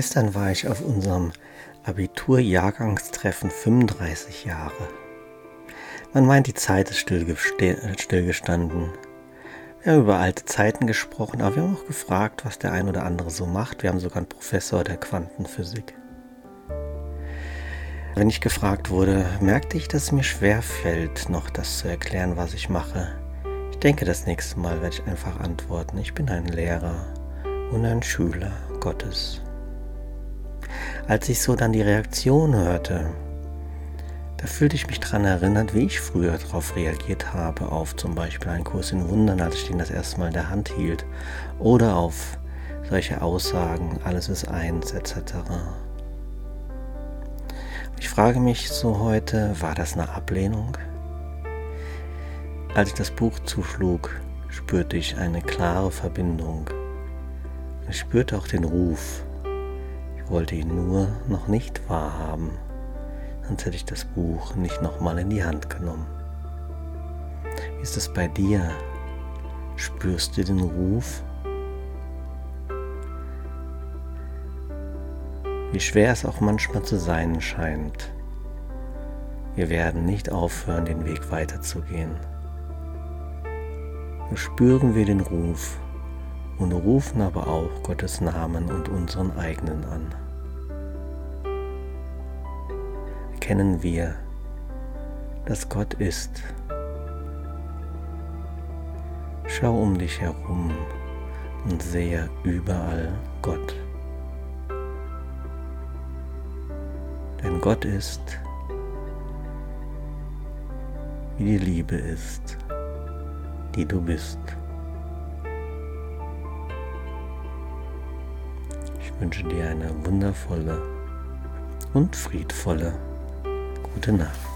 Gestern war ich auf unserem Abitur-Jahrgangstreffen 35 Jahre. Man meint, die Zeit ist stillgestanden. Wir haben über alte Zeiten gesprochen, aber wir haben auch gefragt, was der ein oder andere so macht. Wir haben sogar einen Professor der Quantenphysik. Wenn ich gefragt wurde, merkte ich, dass es mir schwer fällt, noch das zu erklären, was ich mache. Ich denke, das nächste Mal werde ich einfach antworten. Ich bin ein Lehrer und ein Schüler Gottes. Als ich so dann die Reaktion hörte, da fühlte ich mich daran erinnert, wie ich früher darauf reagiert habe, auf zum Beispiel einen Kurs in Wundern, als ich den das erste Mal in der Hand hielt, oder auf solche Aussagen, alles ist eins, etc. Ich frage mich so heute, war das eine Ablehnung? Als ich das Buch zuschlug, spürte ich eine klare Verbindung. Ich spürte auch den Ruf, wollte ihn nur noch nicht wahrhaben, sonst hätte ich das Buch nicht nochmal in die Hand genommen. Wie ist es bei dir? Spürst du den Ruf? Wie schwer es auch manchmal zu sein scheint. Wir werden nicht aufhören, den Weg weiterzugehen. So spüren wir den Ruf und rufen aber auch Gottes Namen und unseren eigenen an. Erkennen wir, dass Gott ist. Schau um dich herum und sehe überall Gott. Denn Gott ist, wie die Liebe ist, die du bist. Wünsche dir eine wundervolle und friedvolle gute Nacht.